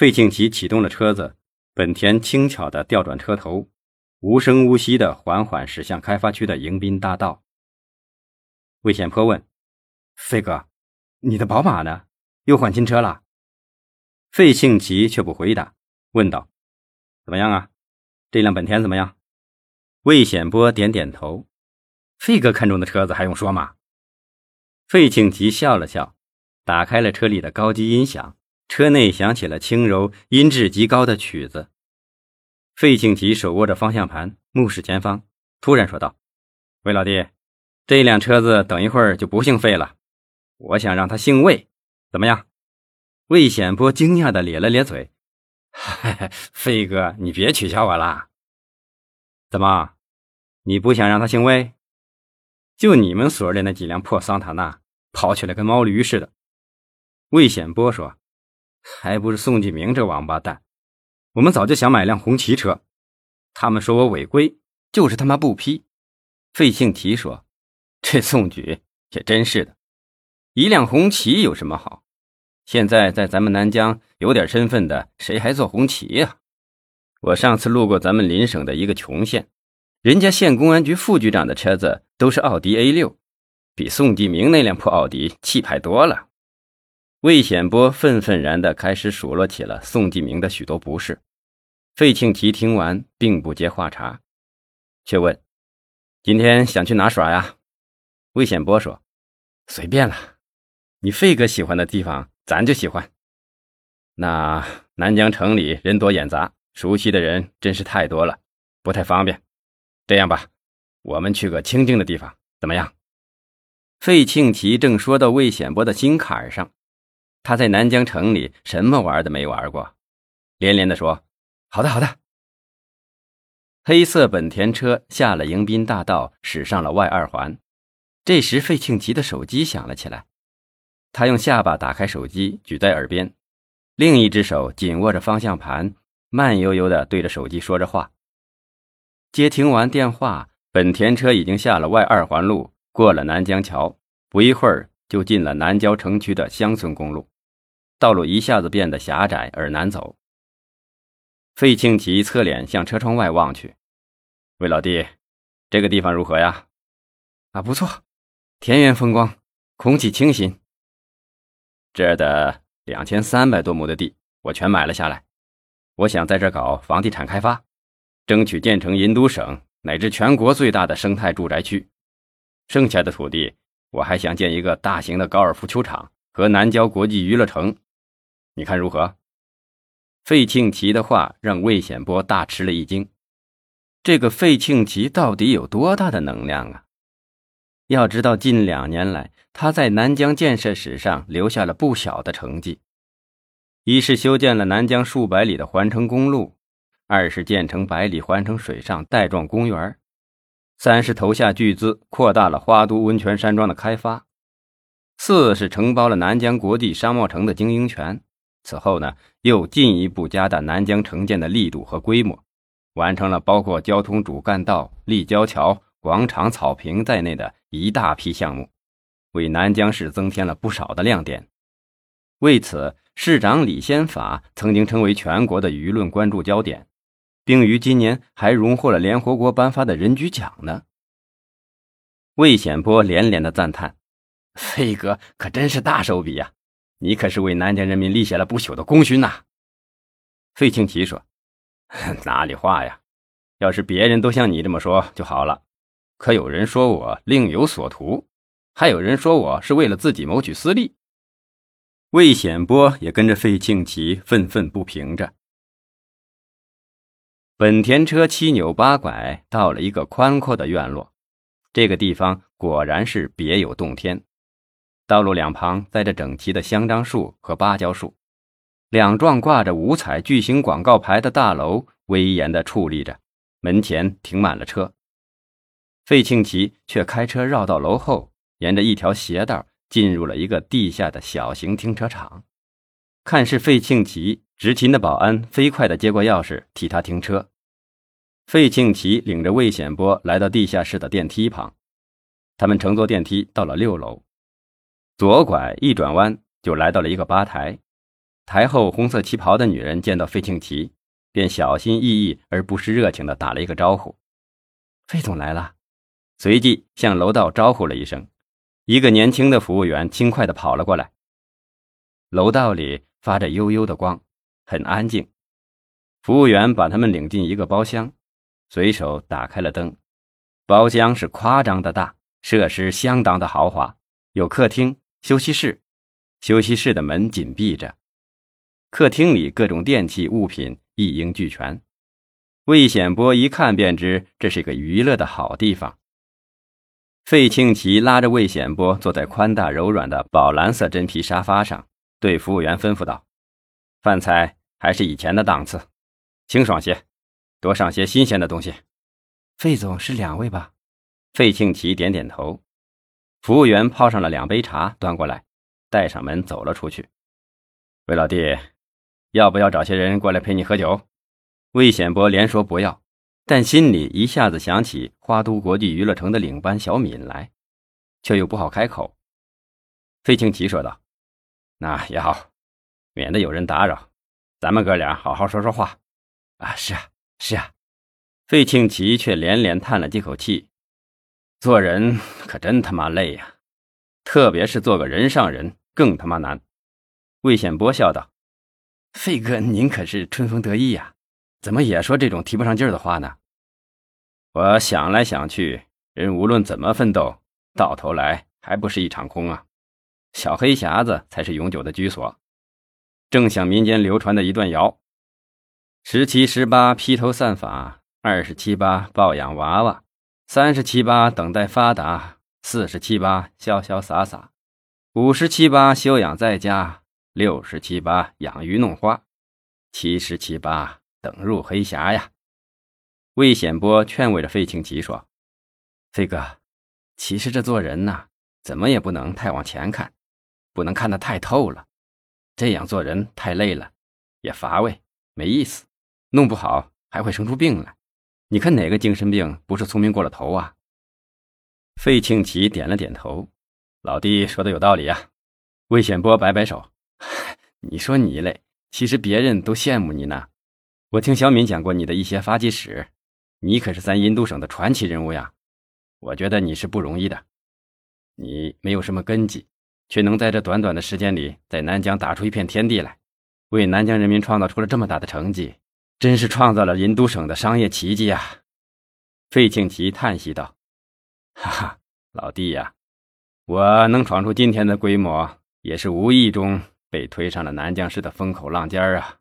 费庆奇启动了车子，本田轻巧地调转车头，无声无息地缓缓驶向开发区的迎宾大道。魏显坡问：“费哥，你的宝马呢？又换新车了？”费庆奇却不回答，问道：“怎么样啊？这辆本田怎么样？”魏显波点点头：“费哥看中的车子还用说吗？”费庆奇笑了笑，打开了车里的高级音响。车内响起了轻柔、音质极高的曲子。费庆奇手握着方向盘，目视前方，突然说道：“魏老弟，这辆车子等一会儿就不姓费了，我想让他姓魏，怎么样？”魏显波惊讶的咧了咧嘴：“ 费哥，你别取笑我啦！怎么，你不想让他姓魏？就你们所里那几辆破桑塔纳，跑起来跟毛驴似的。”魏显波说。还不是宋继明这王八蛋！我们早就想买辆红旗车，他们说我违规，就是他妈不批。费庆奇说：“这宋局也真是的，一辆红旗有什么好？现在在咱们南疆有点身份的，谁还坐红旗呀？我上次路过咱们邻省的一个穷县，人家县公安局副局长的车子都是奥迪 A 六，比宋继明那辆破奥迪气派多了。”魏显波愤愤然地开始数落起了宋继明的许多不是。费庆奇听完，并不接话茬，却问：“今天想去哪耍呀？”魏显波说：“随便了，你费哥喜欢的地方，咱就喜欢。那南疆城里人多眼杂，熟悉的人真是太多了，不太方便。这样吧，我们去个清静的地方，怎么样？”费庆奇正说到魏显波的心坎上。他在南疆城里什么玩的没玩过，连连的说：“好的，好的。”黑色本田车下了迎宾大道，驶上了外二环。这时，费庆奇的手机响了起来，他用下巴打开手机，举在耳边，另一只手紧握着方向盘，慢悠悠的对着手机说着话。接听完电话，本田车已经下了外二环路，过了南江桥，不一会儿就进了南郊城区的乡村公路。道路一下子变得狭窄而难走。费庆奇侧脸向车窗外望去，魏老弟，这个地方如何呀？啊，不错，田园风光，空气清新。这儿的两千三百多亩的地，我全买了下来。我想在这搞房地产开发，争取建成银都省乃至全国最大的生态住宅区。剩下的土地，我还想建一个大型的高尔夫球场和南郊国际娱乐城。你看如何？费庆奇的话让魏显波大吃了一惊。这个费庆奇到底有多大的能量啊？要知道，近两年来他在南疆建设史上留下了不小的成绩：一是修建了南疆数百里的环城公路，二是建成百里环城水上带状公园，三是投下巨资扩大了花都温泉山庄的开发，四是承包了南疆国际商贸城的经营权。此后呢，又进一步加大南疆城建的力度和规模，完成了包括交通主干道、立交桥、广场、草坪在内的一大批项目，为南疆市增添了不少的亮点。为此，市长李先法曾经成为全国的舆论关注焦点，并于今年还荣获了联合国颁发的人居奖呢。魏显波连连的赞叹：“飞哥可真是大手笔呀！”你可是为南疆人民立下了不朽的功勋呐！费庆奇说：“ 哪里话呀？要是别人都像你这么说就好了。可有人说我另有所图，还有人说我是为了自己谋取私利。”魏显波也跟着费庆奇愤愤不平着。本田车七扭八拐到了一个宽阔的院落，这个地方果然是别有洞天。道路两旁栽着整齐的香樟树和芭蕉树，两幢挂着五彩巨型广告牌的大楼威严地矗立着，门前停满了车。费庆奇却开车绕到楼后，沿着一条斜道进入了一个地下的小型停车场。看是费庆奇，执勤的保安飞快地接过钥匙替他停车。费庆奇领着魏显波来到地下室的电梯旁，他们乘坐电梯到了六楼。左拐一转弯，就来到了一个吧台。台后红色旗袍的女人见到费庆奇，便小心翼翼而不失热情地打了一个招呼：“费总来了。”随即向楼道招呼了一声，一个年轻的服务员轻快地跑了过来。楼道里发着幽幽的光，很安静。服务员把他们领进一个包厢，随手打开了灯。包厢是夸张的大，设施相当的豪华，有客厅、休息室。休息室的门紧闭着，客厅里各种电器物品一应俱全。魏显波一看便知这是个娱乐的好地方。费庆奇拉着魏显波坐在宽大柔软的宝蓝色真皮沙发上，对服务员吩咐道：“饭菜还是以前的档次，清爽些，多上些新鲜的东西。”费总是两位吧？费庆奇点点头。服务员泡上了两杯茶，端过来。带上门走了出去。魏老弟，要不要找些人过来陪你喝酒？魏显波连说不要，但心里一下子想起花都国际娱乐城的领班小敏来，却又不好开口。费庆奇说道：“那也好，免得有人打扰，咱们哥俩好好说说话。”啊，是啊，是啊。费庆奇却连连叹了几口气：“做人可真他妈累呀，特别是做个人上人。”更他妈难！魏显波笑道：“费哥，您可是春风得意呀，怎么也说这种提不上劲儿的话呢？”我想来想去，人无论怎么奋斗，到头来还不是一场空啊！小黑匣子才是永久的居所。正像民间流传的一段谣：“十七十八披头散发，二十七八抱养娃娃，三十七八等待发达，四十七八潇潇洒洒。”五十七八休养在家，六十七八养鱼弄花，七十七八等入黑匣呀。魏显波劝慰着费庆奇说：“费哥，其实这做人呐，怎么也不能太往前看，不能看得太透了。这样做人太累了，也乏味，没意思，弄不好还会生出病来。你看哪个精神病不是聪明过了头啊？”费庆奇点了点头。老弟说的有道理啊，魏显波摆摆手，你说你嘞，其实别人都羡慕你呢。我听小敏讲过你的一些发迹史，你可是咱印度省的传奇人物呀。我觉得你是不容易的，你没有什么根基，却能在这短短的时间里在南疆打出一片天地来，为南疆人民创造出了这么大的成绩，真是创造了银都省的商业奇迹啊。费庆奇叹息道：“哈哈，老弟呀。”我能闯出今天的规模，也是无意中被推上了南疆市的风口浪尖儿啊！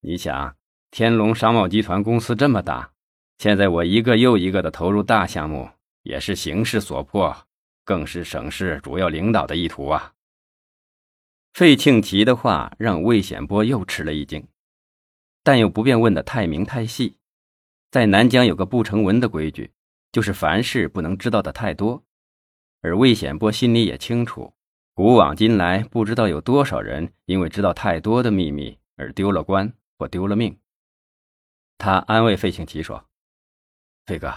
你想，天龙商贸集团公司这么大，现在我一个又一个的投入大项目，也是形势所迫，更是省市主要领导的意图啊！费庆奇的话让魏显波又吃了一惊，但又不便问得太明太细。在南疆有个不成文的规矩，就是凡事不能知道的太多。而魏显波心里也清楚，古往今来，不知道有多少人因为知道太多的秘密而丢了官或丢了命。他安慰费庆奇说：“费哥，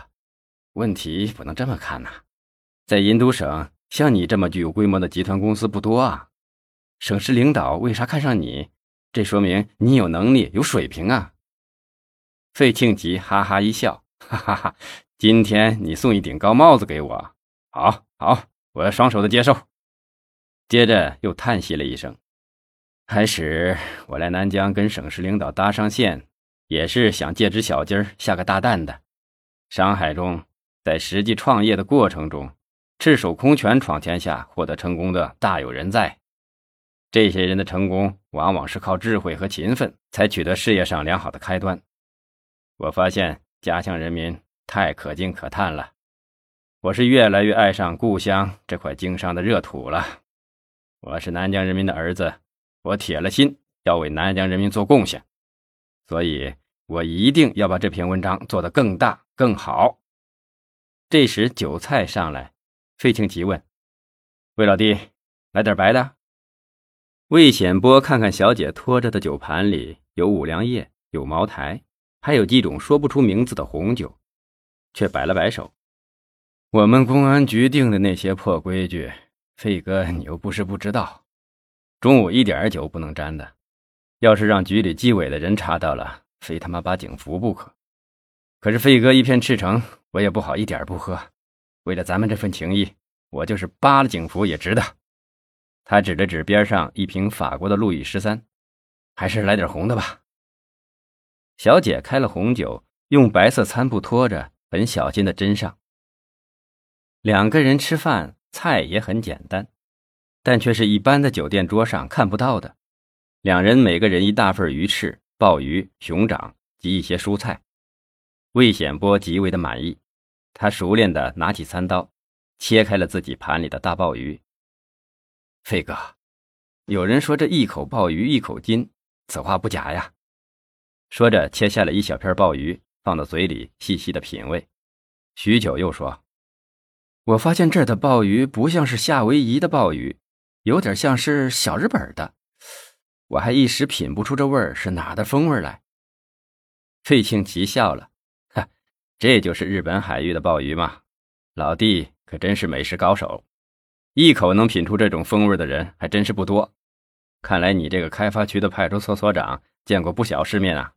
问题不能这么看呐，在印度省，像你这么具有规模的集团公司不多啊。省市领导为啥看上你？这说明你有能力、有水平啊。”费庆吉哈哈一笑：“哈哈哈，今天你送一顶高帽子给我。”好好，我要双手的接受。接着又叹息了一声。开始我来南疆跟省市领导搭上线，也是想借只小鸡儿下个大蛋的。商海中，在实际创业的过程中，赤手空拳闯天下获得成功的大有人在。这些人的成功，往往是靠智慧和勤奋才取得事业上良好的开端。我发现家乡人民太可敬可叹了。我是越来越爱上故乡这块经商的热土了。我是南疆人民的儿子，我铁了心要为南疆人民做贡献，所以我一定要把这篇文章做得更大更好。这时酒菜上来，费庆奇问：“魏老弟，来点白的？”魏显波看看小姐托着的酒盘里有五粮液，有茅台，还有几种说不出名字的红酒，却摆了摆手。我们公安局定的那些破规矩，费哥你又不是不知道。中午一点酒不能沾的，要是让局里纪委的人查到了，非他妈把警服不可。可是费哥一片赤诚，我也不好一点不喝。为了咱们这份情谊，我就是扒了警服也值得。他指了指边上一瓶法国的路易十三，还是来点红的吧。小姐开了红酒，用白色餐布托着，很小心的斟上。两个人吃饭，菜也很简单，但却是一般的酒店桌上看不到的。两人每个人一大份鱼翅、鲍鱼、熊掌及一些蔬菜。魏显波极为的满意，他熟练的拿起餐刀，切开了自己盘里的大鲍鱼。飞哥，有人说这一口鲍鱼一口金，此话不假呀。说着，切下了一小片鲍鱼，放到嘴里细细的品味。许久，又说：“我发现这儿的鲍鱼不像是夏威夷的鲍鱼，有点像是小日本的。我还一时品不出这味儿是哪的风味来。”费庆奇笑了。这就是日本海域的鲍鱼吗？老弟可真是美食高手，一口能品出这种风味的人还真是不多。看来你这个开发区的派出所所长见过不小世面啊。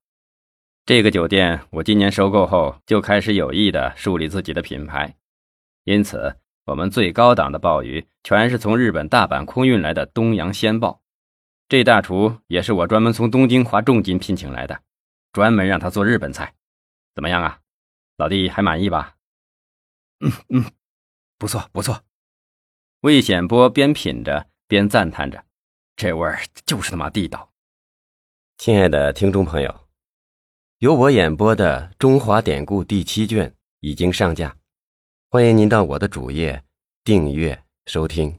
这个酒店我今年收购后就开始有意的树立自己的品牌，因此我们最高档的鲍鱼全是从日本大阪空运来的东洋鲜鲍。这大厨也是我专门从东京花重金聘请来的，专门让他做日本菜，怎么样啊？老弟还满意吧？嗯嗯，不错不错。魏显波边品着边赞叹着：“这味儿就是他妈地道。”亲爱的听众朋友，由我演播的《中华典故》第七卷已经上架，欢迎您到我的主页订阅收听。